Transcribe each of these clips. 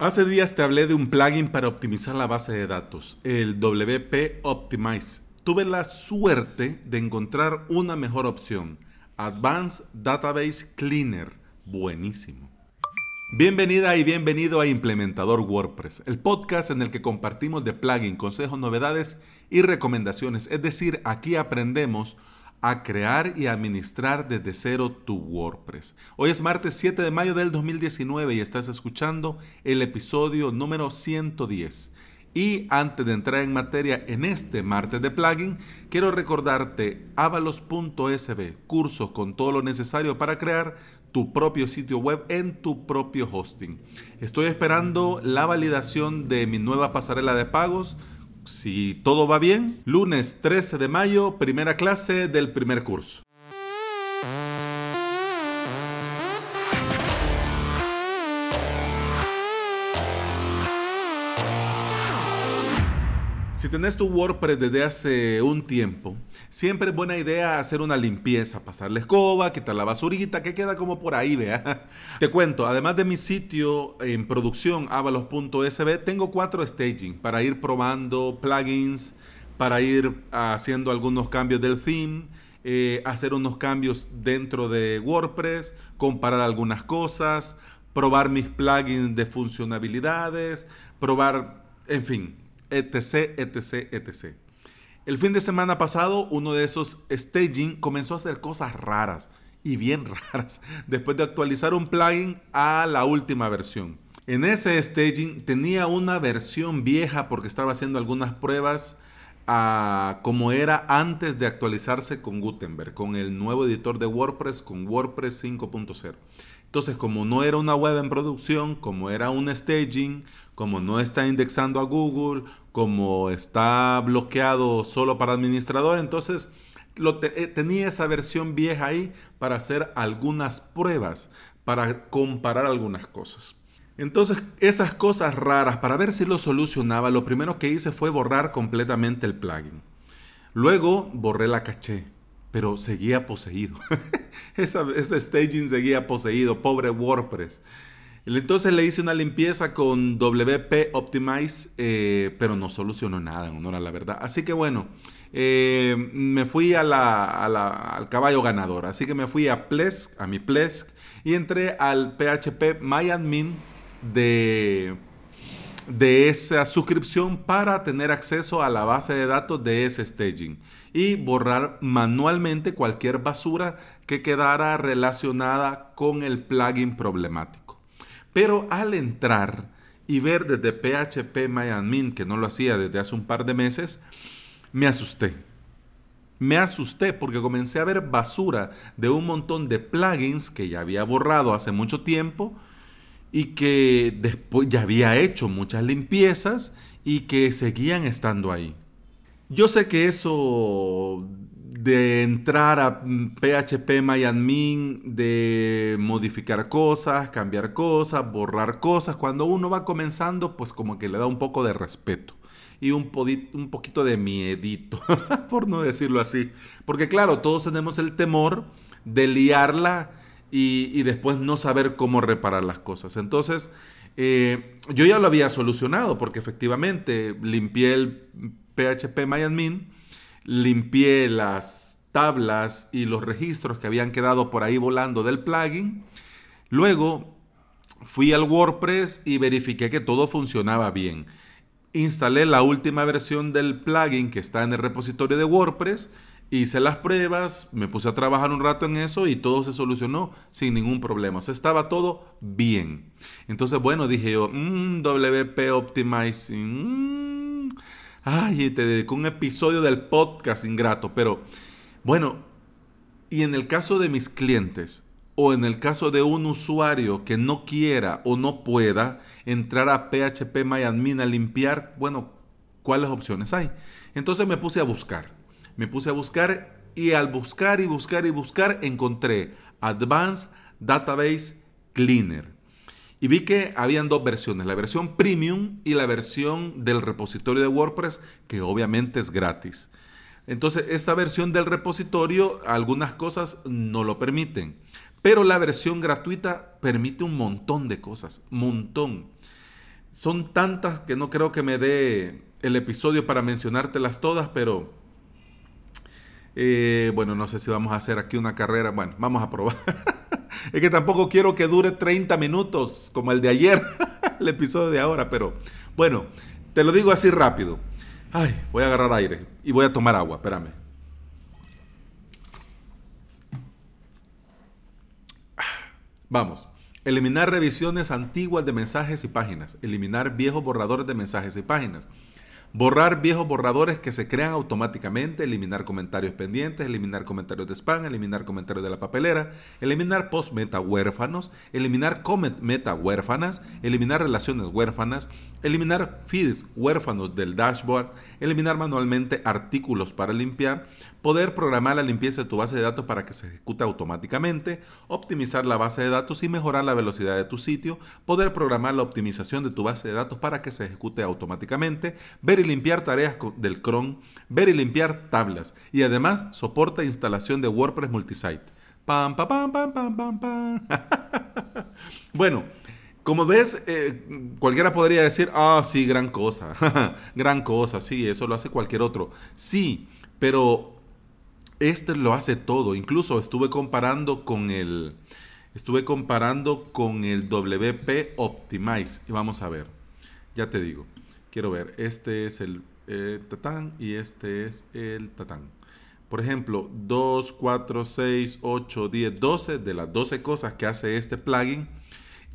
Hace días te hablé de un plugin para optimizar la base de datos, el WP Optimize. Tuve la suerte de encontrar una mejor opción, Advanced Database Cleaner. Buenísimo. Bienvenida y bienvenido a Implementador WordPress, el podcast en el que compartimos de plugin, consejos, novedades y recomendaciones. Es decir, aquí aprendemos a crear y administrar desde cero tu WordPress. Hoy es martes 7 de mayo del 2019 y estás escuchando el episodio número 110. Y antes de entrar en materia en este martes de plugin, quiero recordarte avalos.sb, cursos con todo lo necesario para crear tu propio sitio web en tu propio hosting. Estoy esperando la validación de mi nueva pasarela de pagos si todo va bien, lunes 13 de mayo, primera clase del primer curso. Si tenés tu WordPress desde hace un tiempo, siempre es buena idea hacer una limpieza, pasar la escoba, quitar la basurita, que queda como por ahí, vea. Te cuento, además de mi sitio en producción avalos.sb, tengo cuatro staging para ir probando plugins, para ir haciendo algunos cambios del theme, eh, hacer unos cambios dentro de WordPress, comparar algunas cosas, probar mis plugins de funcionalidades, probar, en fin etc, etc, etc. El fin de semana pasado, uno de esos staging comenzó a hacer cosas raras y bien raras después de actualizar un plugin a la última versión. En ese staging tenía una versión vieja porque estaba haciendo algunas pruebas a como era antes de actualizarse con Gutenberg, con el nuevo editor de WordPress, con WordPress 5.0. Entonces, como no era una web en producción, como era un staging, como no está indexando a Google, como está bloqueado solo para administrador, entonces eh, tenía esa versión vieja ahí para hacer algunas pruebas, para comparar algunas cosas. Entonces, esas cosas raras, para ver si lo solucionaba, lo primero que hice fue borrar completamente el plugin. Luego borré la caché pero seguía poseído. ese staging seguía poseído, pobre WordPress. Entonces le hice una limpieza con WP Optimize, eh, pero no solucionó nada, en honor a la verdad. Así que bueno, eh, me fui al caballo ganador. Así que me fui a Plesk, a mi Plesk, y entré al PHP MyAdmin de de esa suscripción para tener acceso a la base de datos de ese staging y borrar manualmente cualquier basura que quedara relacionada con el plugin problemático. Pero al entrar y ver desde PHP MyAdmin, que no lo hacía desde hace un par de meses, me asusté. Me asusté porque comencé a ver basura de un montón de plugins que ya había borrado hace mucho tiempo y que después ya había hecho muchas limpiezas y que seguían estando ahí. Yo sé que eso de entrar a PHP MyAdmin, de modificar cosas, cambiar cosas, borrar cosas, cuando uno va comenzando, pues como que le da un poco de respeto y un, un poquito de miedito, por no decirlo así. Porque claro, todos tenemos el temor de liarla y, después no saber cómo reparar las cosas. Entonces, eh, yo ya lo había solucionado porque efectivamente limpié el PHP MyAdmin, limpié las tablas y los registros que habían quedado por ahí volando del plugin. Luego fui al WordPress y verifiqué que todo funcionaba bien. Instalé la última versión del plugin que está en el repositorio de WordPress Hice las pruebas, me puse a trabajar un rato en eso y todo se solucionó sin ningún problema. Estaba todo bien. Entonces, bueno, dije yo, mmm, WP Optimizing. Mm". Ay, te dedico un episodio del podcast ingrato. Pero, bueno, y en el caso de mis clientes, o en el caso de un usuario que no quiera o no pueda entrar a PHP MyAdmin a limpiar, bueno, ¿cuáles opciones hay? Entonces me puse a buscar me puse a buscar y al buscar y buscar y buscar encontré Advanced Database Cleaner. Y vi que habían dos versiones, la versión premium y la versión del repositorio de WordPress, que obviamente es gratis. Entonces, esta versión del repositorio, algunas cosas no lo permiten, pero la versión gratuita permite un montón de cosas, montón. son tantas que no creo que me dé el episodio para mencionártelas todas, pero eh, bueno, no sé si vamos a hacer aquí una carrera. Bueno, vamos a probar. es que tampoco quiero que dure 30 minutos como el de ayer, el episodio de ahora, pero bueno, te lo digo así rápido. Ay, voy a agarrar aire y voy a tomar agua, espérame. Vamos. Eliminar revisiones antiguas de mensajes y páginas. Eliminar viejos borradores de mensajes y páginas. Borrar viejos borradores que se crean automáticamente, eliminar comentarios pendientes, eliminar comentarios de spam, eliminar comentarios de la papelera, eliminar post meta huérfanos, eliminar comment meta huérfanas, eliminar relaciones huérfanas, eliminar feeds huérfanos del dashboard, eliminar manualmente artículos para limpiar, poder programar la limpieza de tu base de datos para que se ejecute automáticamente, optimizar la base de datos y mejorar la velocidad de tu sitio, poder programar la optimización de tu base de datos para que se ejecute automáticamente, ver y limpiar tareas del cron, ver y limpiar tablas y además soporta instalación de WordPress multisite. Pam, pam, pam, pam, pam, pam, pam. bueno, como ves, eh, cualquiera podría decir, ah, sí, gran cosa, gran cosa, sí, eso lo hace cualquier otro. Sí, pero este lo hace todo. Incluso estuve comparando con el, estuve comparando con el WP Optimize. Y vamos a ver, ya te digo, quiero ver, este es el eh, tatán y este es el tatán. Por ejemplo, 2, 4, 6, 8, 10, 12 de las 12 cosas que hace este plugin,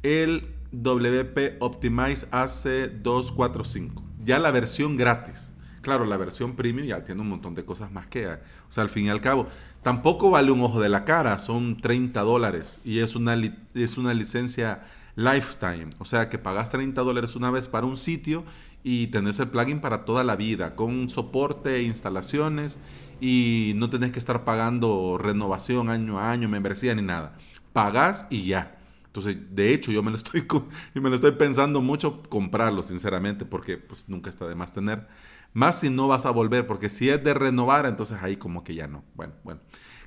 el WP Optimize hace 245. Ya la versión gratis. Claro, la versión premium ya tiene un montón de cosas más que... O sea, al fin y al cabo, tampoco vale un ojo de la cara, son 30 dólares y es una, es una licencia lifetime. O sea, que pagas 30 dólares una vez para un sitio y tenés el plugin para toda la vida, con soporte, e instalaciones y no tenés que estar pagando renovación año a año, membresía ni nada. Pagás y ya. Entonces, de hecho, yo me lo estoy, me lo estoy pensando mucho comprarlo, sinceramente, porque pues nunca está de más tener. Más si no vas a volver, porque si es de renovar, entonces ahí como que ya no. Bueno, bueno.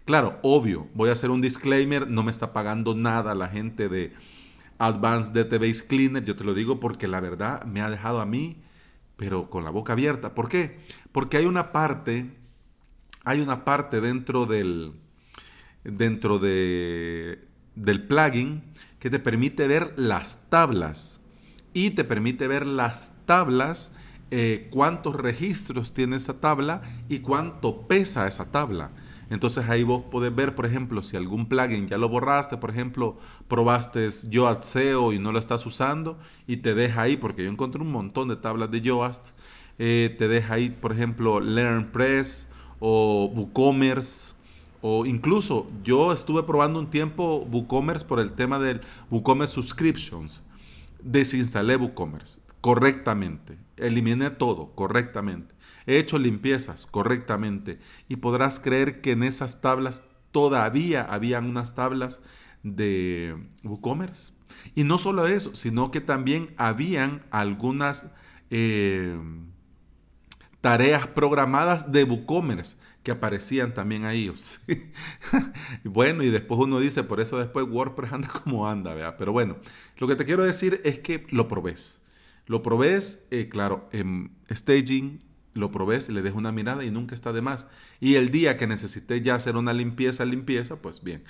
Claro, obvio, voy a hacer un disclaimer, no me está pagando nada la gente de Advanced Database Cleaner, yo te lo digo porque la verdad me ha dejado a mí, pero con la boca abierta. ¿Por qué? Porque hay una parte, hay una parte dentro del, dentro de, del plugin que te permite ver las tablas y te permite ver las tablas, eh, cuántos registros tiene esa tabla y cuánto pesa esa tabla. Entonces ahí vos podés ver, por ejemplo, si algún plugin ya lo borraste, por ejemplo, probaste Yoast SEO y no lo estás usando y te deja ahí, porque yo encontré un montón de tablas de Yoast, eh, te deja ahí, por ejemplo, LearnPress o WooCommerce o incluso yo estuve probando un tiempo WooCommerce por el tema del WooCommerce Subscriptions. Desinstalé WooCommerce correctamente. Eliminé todo correctamente. He hecho limpiezas correctamente. Y podrás creer que en esas tablas todavía habían unas tablas de WooCommerce. Y no solo eso, sino que también habían algunas eh, tareas programadas de WooCommerce que aparecían también ahí. bueno, y después uno dice, por eso después WordPress anda como anda, ¿vea? Pero bueno, lo que te quiero decir es que lo probés. Lo probés, eh, claro, en staging, lo probés, le dejo una mirada y nunca está de más. Y el día que necesité ya hacer una limpieza, limpieza, pues bien.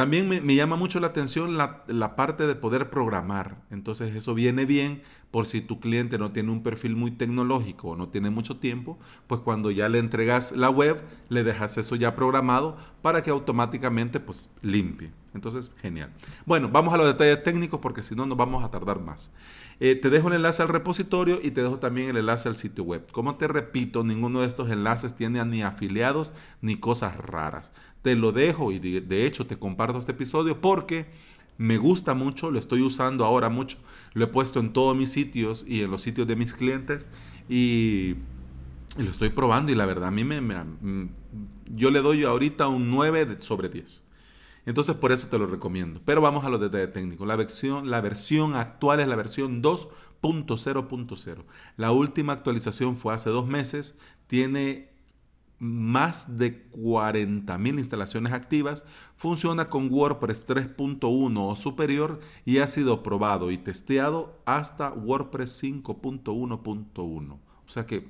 También me, llama mucho la atención la, parte de poder programar. Entonces eso viene bien por si tu cliente no tiene un perfil muy tecnológico o no tiene mucho tiempo, pues cuando ya le entregas la web, le dejas eso ya programado para que automáticamente pues limpie. Entonces, genial. Bueno, vamos a los detalles técnicos porque si no nos vamos a tardar más. Eh, te dejo el enlace al repositorio y te dejo también el enlace al sitio web. Como te repito, ninguno de estos enlaces tiene ni afiliados ni cosas raras. Te lo dejo y de hecho te comparto este episodio porque me gusta mucho, lo estoy usando ahora mucho, lo he puesto en todos mis sitios y en los sitios de mis clientes y, lo estoy probando y la verdad a mí me, mm, yo le doy ahorita un 9 sobre 10. Entonces por eso te lo recomiendo. Pero vamos a los detalles técnicos. La versión, la versión actual es la versión 2.0.0. La última actualización fue hace dos meses. Tiene más de 40.000 instalaciones activas, funciona con WordPress 3.1 o superior y ha sido probado y testeado hasta WordPress 5.1.1. O sea que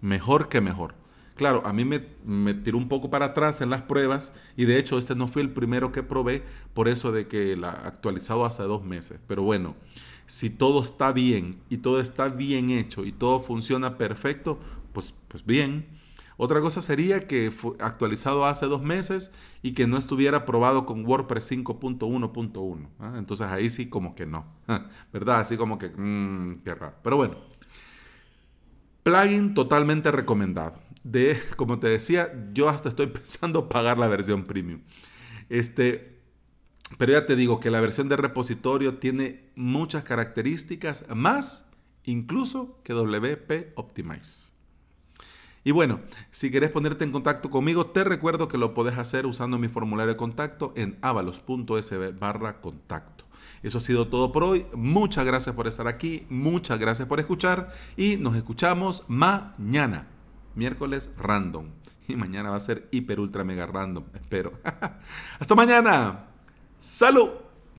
mejor que mejor. Claro, a mí me, me, tiró un poco para atrás en las pruebas y de hecho este no fue el primero que probé por eso de que la actualizado hace dos meses. Pero bueno, si todo está bien y todo está bien hecho y todo funciona perfecto, pues, pues bien. Otra cosa sería que fue actualizado hace dos meses y que no estuviera probado con WordPress 5.1.1. ¿ah? Entonces ahí sí como que no, ¿verdad? Así como que, mmm, qué raro. Pero bueno, plugin totalmente recomendado. De, como te decía, yo hasta estoy pensando pagar la versión premium. Este, pero ya te digo que la versión de repositorio tiene muchas características más incluso que WP Optimize. Y bueno, si querés ponerte en contacto conmigo, te recuerdo que lo podés hacer usando mi formulario de contacto en avalos.sb barra contacto. Eso ha sido todo por hoy. Muchas gracias por estar aquí, muchas gracias por escuchar y nos escuchamos mañana, miércoles random. Y mañana va a ser hiper ultra mega random, espero. Hasta mañana. Salud.